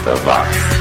80 watts.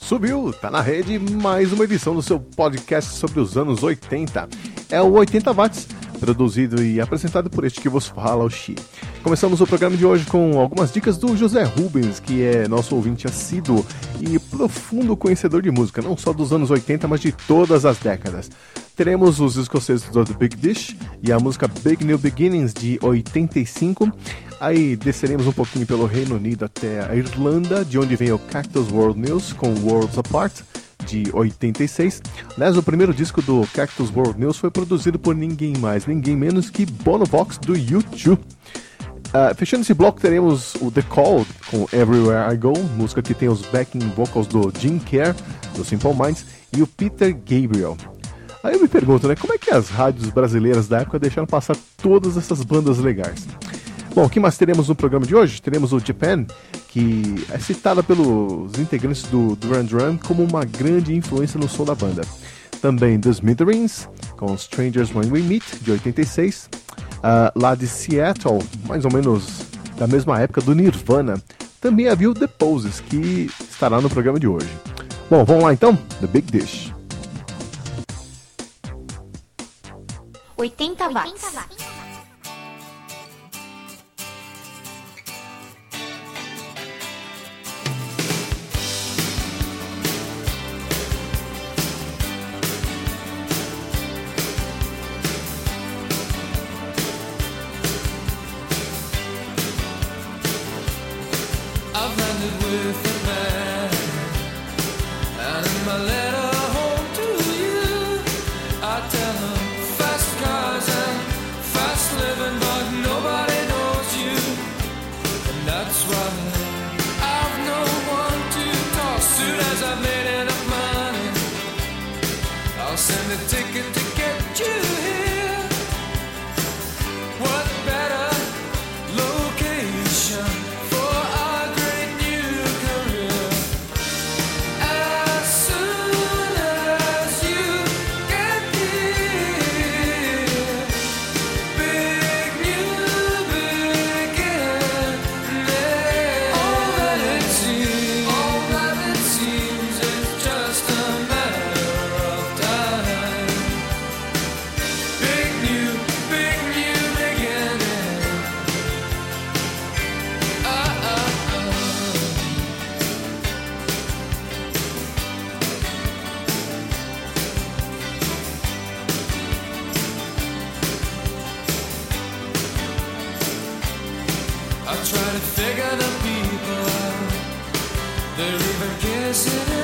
Subiu, tá na rede mais uma edição do seu podcast sobre os anos 80. É o 80 Watts, produzido e apresentado por este que vos fala, o Xi. Começamos o programa de hoje com algumas dicas do José Rubens, que é nosso ouvinte assíduo e profundo conhecedor de música, não só dos anos 80, mas de todas as décadas. Teremos os escoceses do The Big Dish e a música Big New Beginnings de 85. Aí desceremos um pouquinho pelo Reino Unido até a Irlanda, de onde vem o Cactus World News com Worlds Apart de 86. Aliás, o primeiro disco do Cactus World News foi produzido por ninguém mais, ninguém menos que Bono Vox do U2. Uh, fechando esse bloco, teremos o The Call com Everywhere I Go, música que tem os backing vocals do Jim Kerr, do Simple Minds, e o Peter Gabriel. Aí eu me pergunto, né, como é que as rádios brasileiras da época deixaram passar todas essas bandas legais? Bom, o que mais teremos no programa de hoje? Teremos o Japan, que é citada pelos integrantes do Duran Duran como uma grande influência no som da banda. Também The Smithereens, com Strangers When We Meet, de 86, uh, lá de Seattle, mais ou menos da mesma época do Nirvana, também havia o The Poses, que estará no programa de hoje. Bom, vamos lá então? The Big Dish. 80 watts. 80 watts. They're even kissing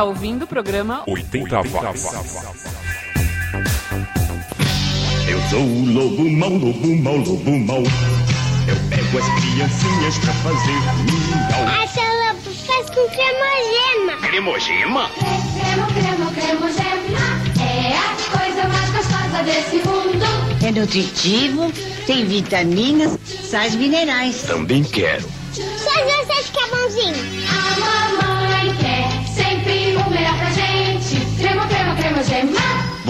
Está ouvindo o programa 80 Watts. Eu sou o lobo mau, lobo mau, lobo mau. Eu pego as criancinhas pra fazer mingau. Essa lobo faz com cremogema. Cremogema? Cremo, cremo, cremogema. É a coisa mais gostosa desse mundo. É nutritivo, tem vitaminas, sais minerais. Também quero.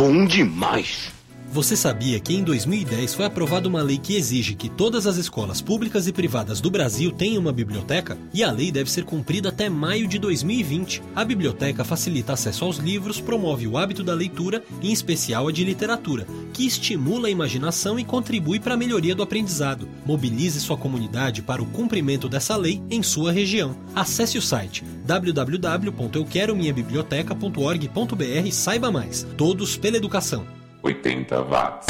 Bom demais. Você sabia que em 2010 foi aprovada uma lei que exige que todas as escolas públicas e privadas do Brasil tenham uma biblioteca? E a lei deve ser cumprida até maio de 2020. A biblioteca facilita acesso aos livros, promove o hábito da leitura, em especial a de literatura, que estimula a imaginação e contribui para a melhoria do aprendizado. Mobilize sua comunidade para o cumprimento dessa lei em sua região. Acesse o site www.euquerominhabiblioteca.org.br e saiba mais. Todos pela educação. 80 watts.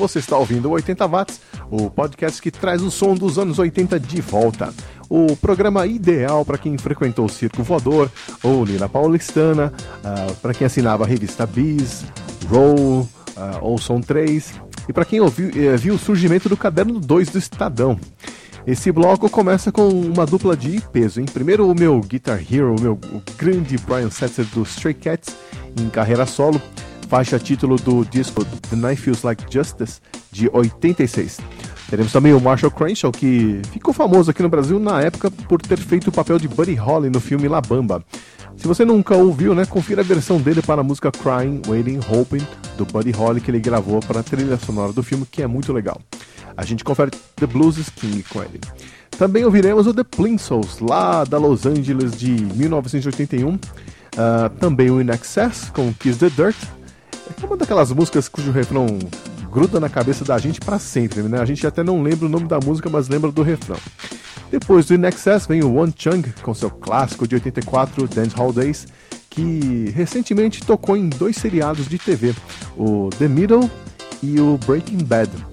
Você está ouvindo o 80 Watts, o podcast que traz o som dos anos 80 de volta. O programa ideal para quem frequentou o Circo Voador ou Lira Paulistana, uh, para quem assinava a revista Bis, Roll, uh, ou Som 3, e para quem ouviu, uh, viu o surgimento do Caderno 2 do Estadão. Esse bloco começa com uma dupla de peso, hein? Primeiro o meu Guitar Hero, o meu o grande Brian Setzer do Stray Cats, em carreira solo, faixa título do disco The Night Feels Like Justice, de 86. Teremos também o Marshall Crenshaw, que ficou famoso aqui no Brasil na época por ter feito o papel de Buddy Holly no filme La Bamba. Se você nunca ouviu, né, confira a versão dele para a música Crying, Waiting, Hoping, do Buddy Holly, que ele gravou para a trilha sonora do filme, que é muito legal. A gente confere The Blues King com ele. Também ouviremos o The Plimsouls, lá da Los Angeles de 1981. Uh, também o In Excess com Kiss the Dirt. É uma daquelas músicas cujo refrão gruda na cabeça da gente para sempre, né? A gente até não lembra o nome da música, mas lembra do refrão. Depois do In Excess vem o One Chung com seu clássico de 84, Dance Hall Days, que recentemente tocou em dois seriados de TV, o The Middle e o Breaking Bad.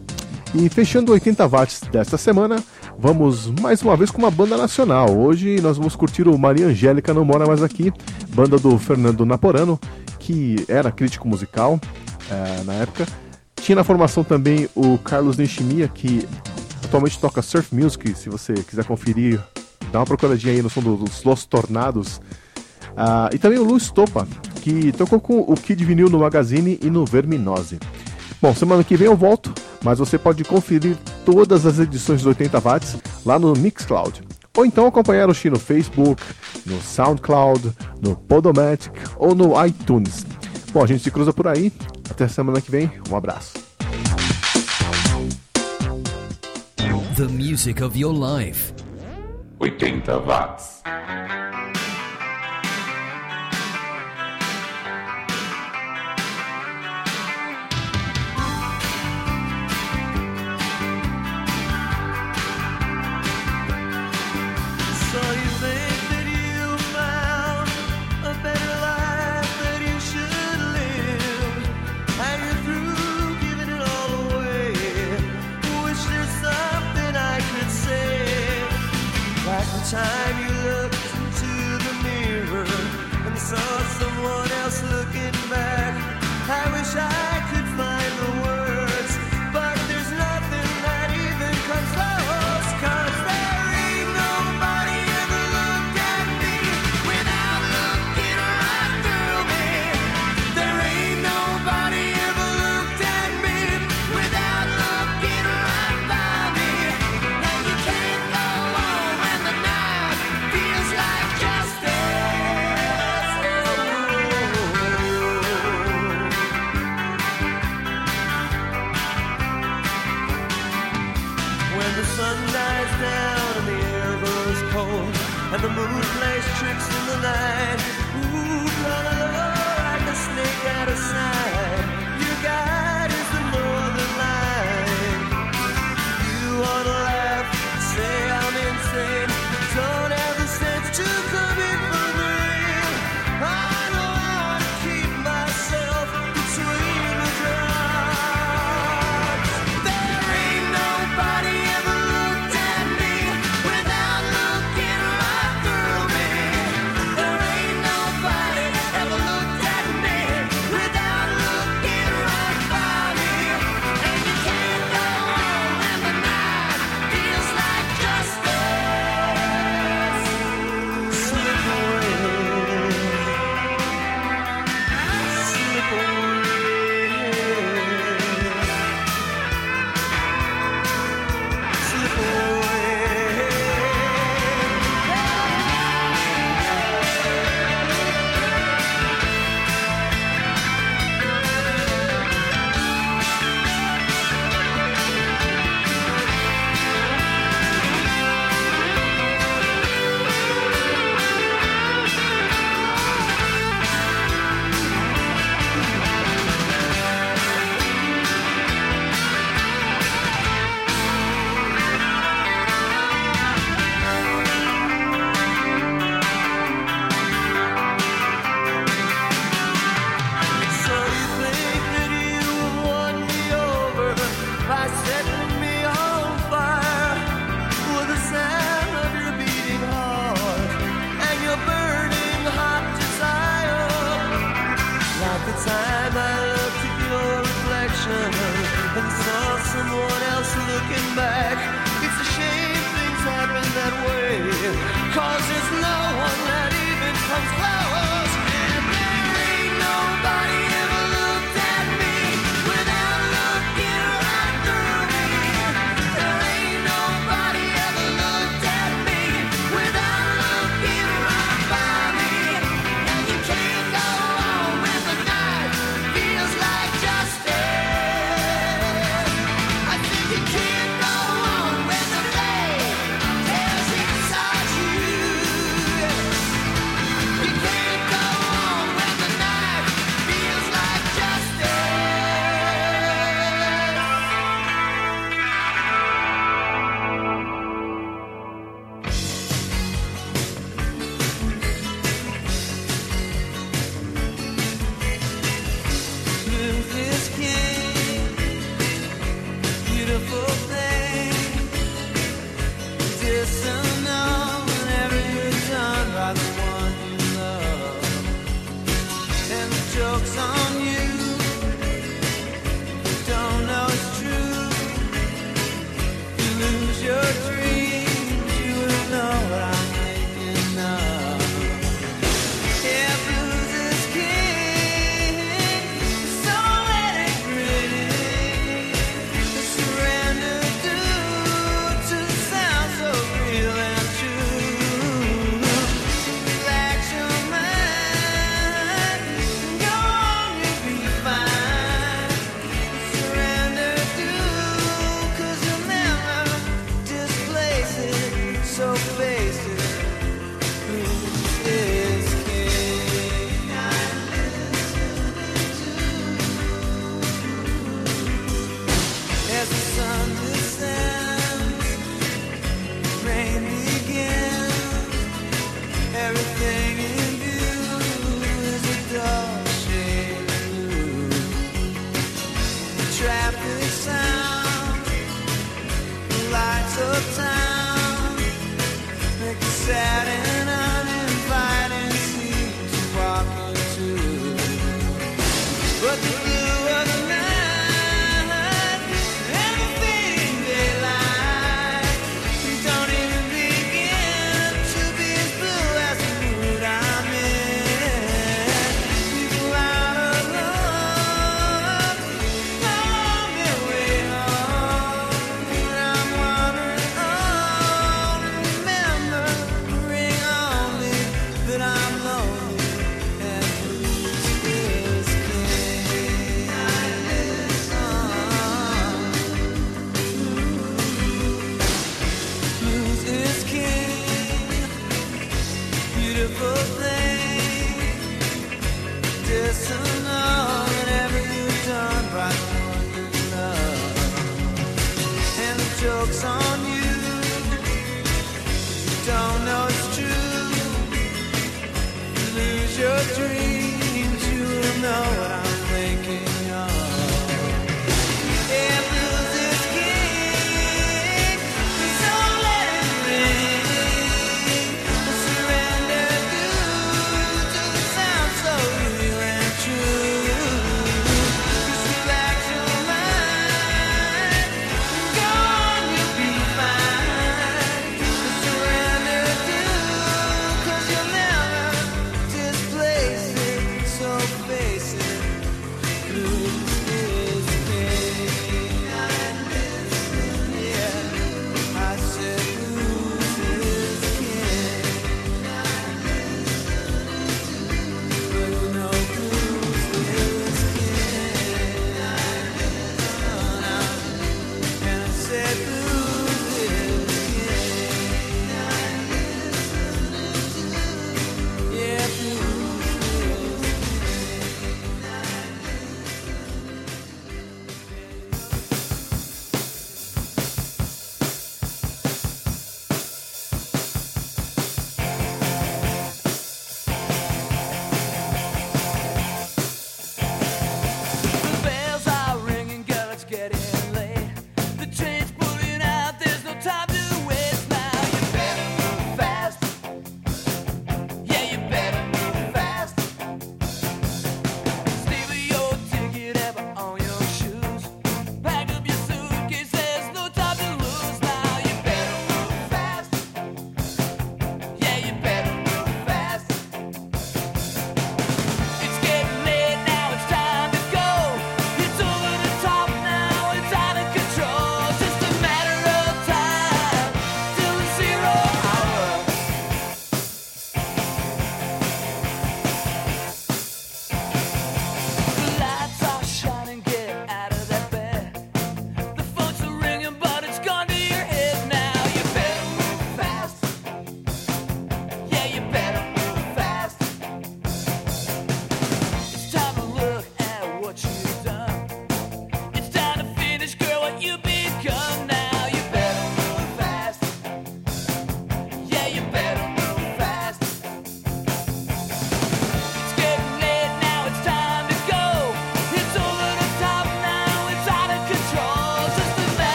E fechando 80 watts desta semana, vamos mais uma vez com uma banda nacional. Hoje nós vamos curtir o Maria Angélica Não Mora Mais Aqui, banda do Fernando Naporano, que era crítico musical é, na época. Tinha na formação também o Carlos Nishimiya, que atualmente toca surf music. Se você quiser conferir, dá uma procuradinha aí no som dos Los Tornados. Ah, e também o Luiz Topa, que tocou com o Kid Vinil no Magazine e no Verminose. Bom, semana que vem eu volto, mas você pode conferir todas as edições do 80 Watts lá no Mixcloud. Ou então acompanhar o Xi no Facebook, no SoundCloud, no Podomatic ou no iTunes. Bom, a gente se cruza por aí. Até semana que vem. Um abraço. The music of your life. 80 watts. Time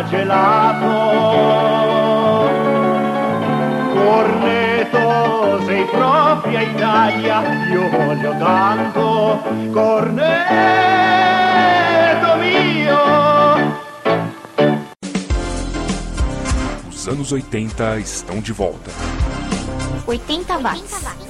era gelato. Corneto, sei propria Italia, io voglio tanto, Corneto mio. Os anos 80 estão de volta. 80 watts. 80.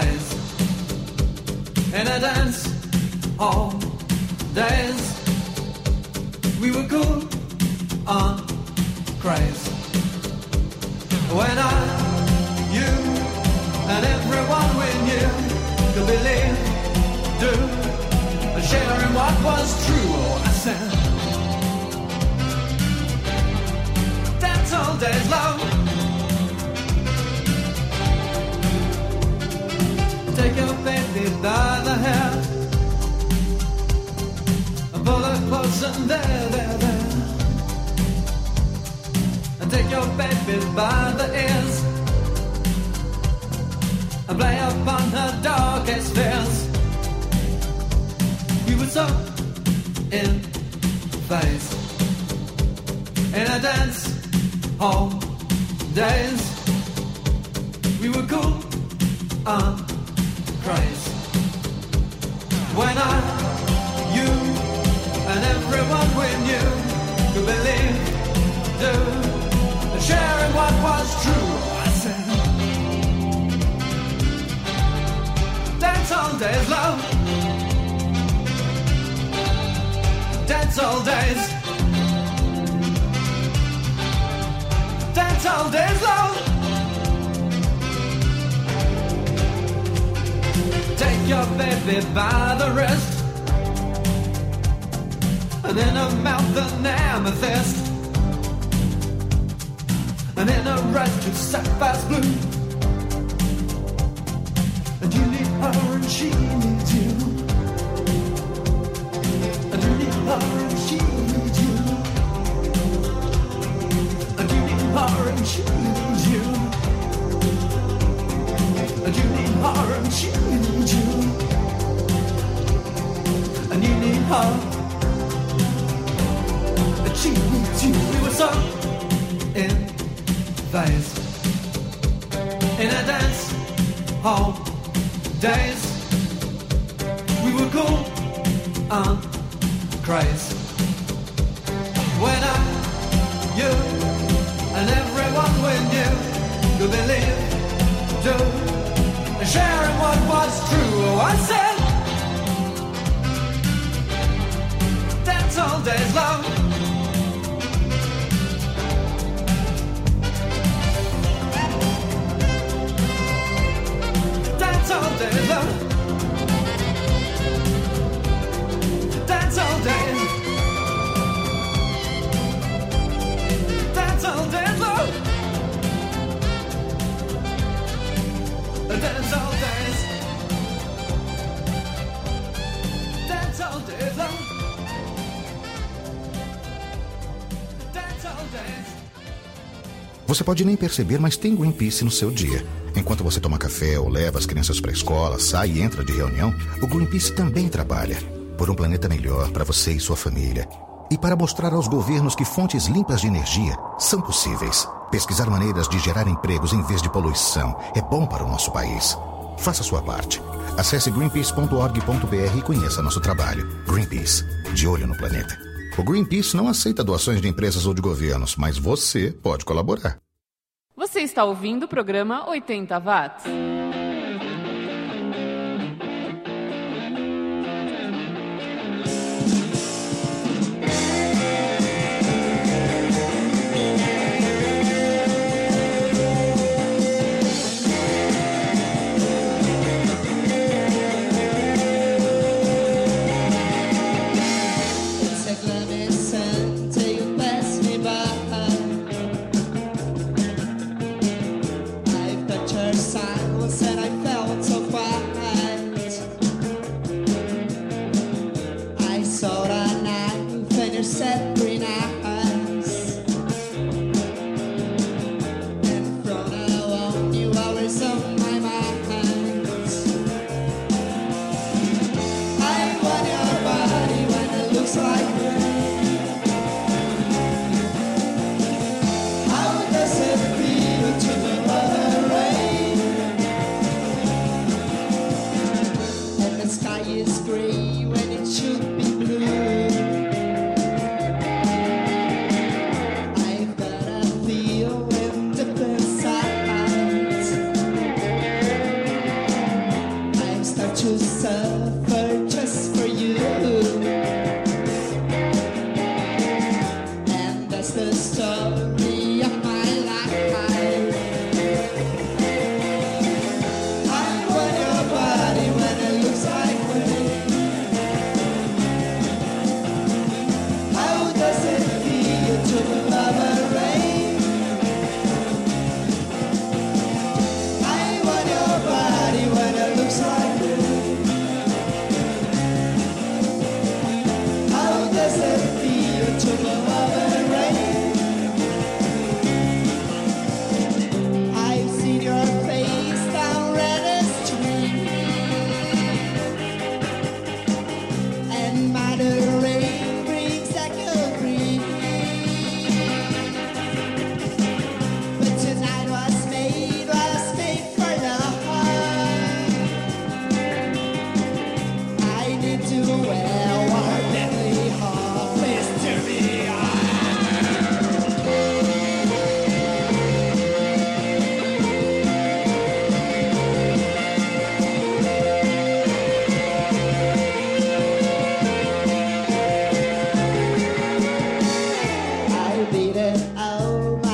days I danced dance all days. We were cool on craze when I, you, and everyone we knew could believe, do, and share in what was true. Oh, I said, dance all days long. Take your baby by the hair and pull her close and there, there, there. And take your baby by the ears and play upon her darkest fears. We were so in phase in a dance hall days. We were cool on craze when I, you, and everyone we knew could believe, do, and share in what was true. I said, dance all days, love. Dance all days. Dance all days, love. Your baby by the wrist. And in her mouth an amethyst. And in her eyes two sapphires blue. And you need her and she needs you. And you need her and she needs you. And you need her and she needs you. And you need her and she needs you Her And she needs you We were so in phase In a dance hall days We were cool and crazy When I, you and everyone we knew Could believe, do and sharing what was true. Oh, I said, days long. Dance all day long. Dance all days. Dance all days long. Dance all days. Dance all days long. Você pode nem perceber, mas tem Greenpeace no seu dia. Enquanto você toma café ou leva as crianças para a escola, sai e entra de reunião, o Greenpeace também trabalha por um planeta melhor para você e sua família. E para mostrar aos governos que fontes limpas de energia são possíveis. Pesquisar maneiras de gerar empregos em vez de poluição é bom para o nosso país. Faça sua parte. Acesse greenpeace.org.br e conheça nosso trabalho. Greenpeace, de olho no planeta. O Greenpeace não aceita doações de empresas ou de governos, mas você pode colaborar. Você está ouvindo o programa 80 Watts. Is gray when it should be blue. beating old